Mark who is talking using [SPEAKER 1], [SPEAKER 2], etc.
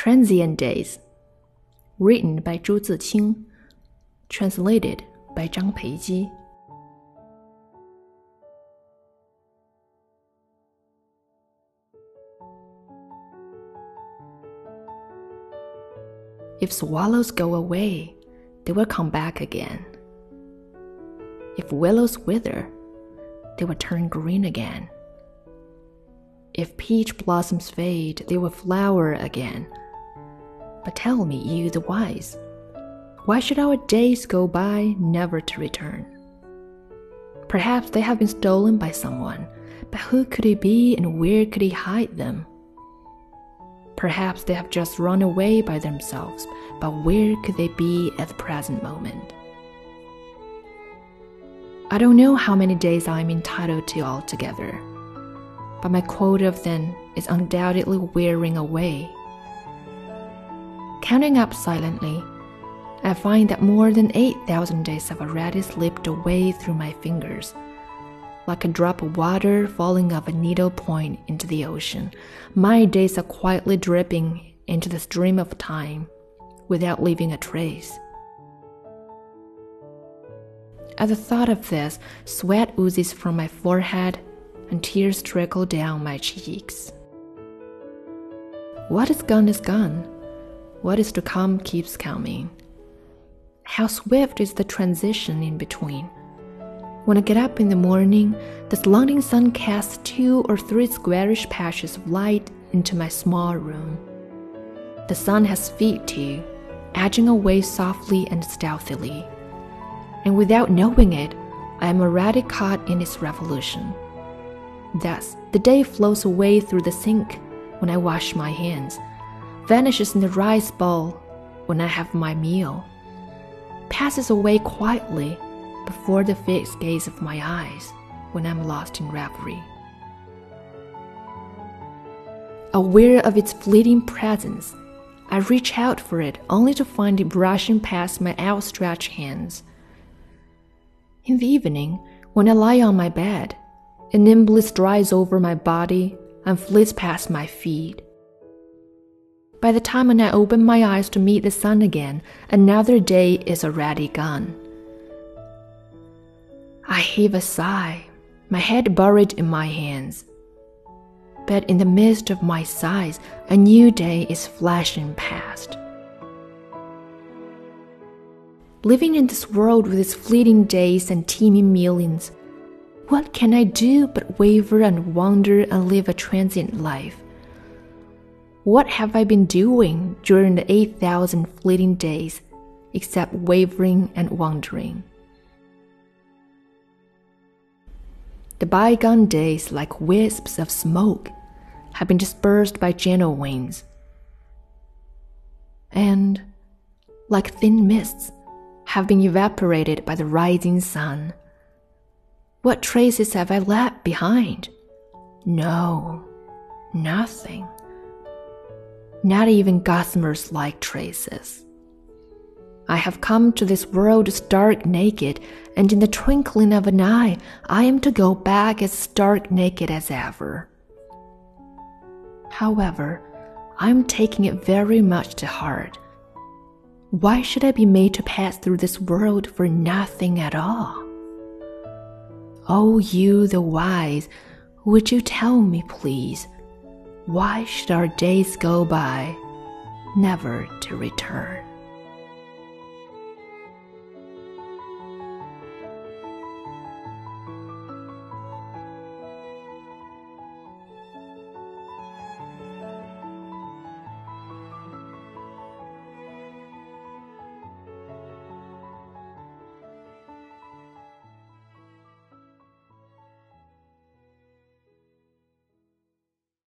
[SPEAKER 1] Transient Days, written by Zhu Ziqing, translated by Zhang Peiji. If swallows go away, they will come back again. If willows wither, they will turn green again. If peach blossoms fade, they will flower again. But tell me, you the wise, why should our days go by never to return? Perhaps they have been stolen by someone, but who could he be and where could he hide them? Perhaps they have just run away by themselves, but where could they be at the present moment? I don't know how many days I am entitled to altogether, but my quota of them is undoubtedly wearing away. Counting up silently, I find that more than 8,000 days have already slipped away through my fingers like a drop of water falling off a needle point into the ocean. My days are quietly dripping into the stream of time without leaving a trace. At the thought of this, sweat oozes from my forehead and tears trickle down my cheeks. What is gone is gone. What is to come keeps coming. How swift is the transition in between. When I get up in the morning, the slanting sun casts two or three squarish patches of light into my small room. The sun has feet too, edging away softly and stealthily. And without knowing it, I am already caught in its revolution. Thus, the day flows away through the sink when I wash my hands, vanishes in the rice bowl when I have my meal, passes away quietly before the fixed gaze of my eyes when I'm lost in reverie. Aware of its fleeting presence, I reach out for it only to find it brushing past my outstretched hands. In the evening, when I lie on my bed, it nimbly strides over my body and flits past my feet. By the time when I open my eyes to meet the sun again, another day is already gone. I heave a sigh, my head buried in my hands. But in the midst of my sighs, a new day is flashing past. Living in this world with its fleeting days and teeming millions, what can I do but waver and wander and live a transient life? What have I been doing during the 8,000 fleeting days except wavering and wondering? The bygone days, like wisps of smoke, have been dispersed by gentle winds. And, like thin mists, have been evaporated by the rising sun. What traces have I left behind? No, nothing. Not even gossamer's like traces. I have come to this world stark naked, and in the twinkling of an eye, I am to go back as stark naked as ever. However, I am taking it very much to heart. Why should I be made to pass through this world for nothing at all? Oh, you the wise, would you tell me, please, why should our days go by, never to return?